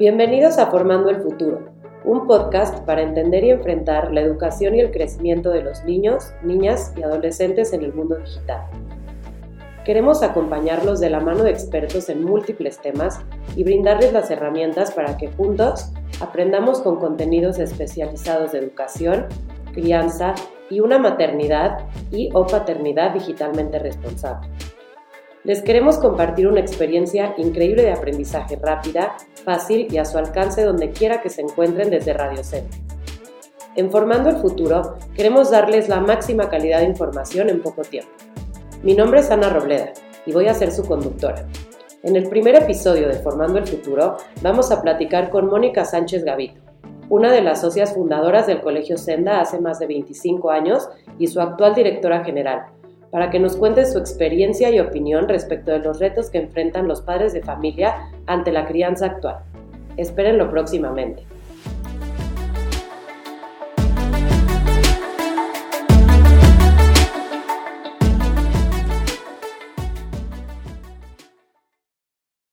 Bienvenidos a Formando el Futuro, un podcast para entender y enfrentar la educación y el crecimiento de los niños, niñas y adolescentes en el mundo digital. Queremos acompañarlos de la mano de expertos en múltiples temas y brindarles las herramientas para que juntos aprendamos con contenidos especializados de educación, crianza y una maternidad y o paternidad digitalmente responsable. Les queremos compartir una experiencia increíble de aprendizaje rápida, fácil y a su alcance donde quiera que se encuentren desde Radio Centro. En Formando el Futuro, queremos darles la máxima calidad de información en poco tiempo. Mi nombre es Ana Robleda y voy a ser su conductora. En el primer episodio de Formando el Futuro, vamos a platicar con Mónica Sánchez Gavito, una de las socias fundadoras del Colegio Senda hace más de 25 años y su actual directora general, para que nos cuente su experiencia y opinión respecto de los retos que enfrentan los padres de familia ante la crianza actual. Espérenlo próximamente.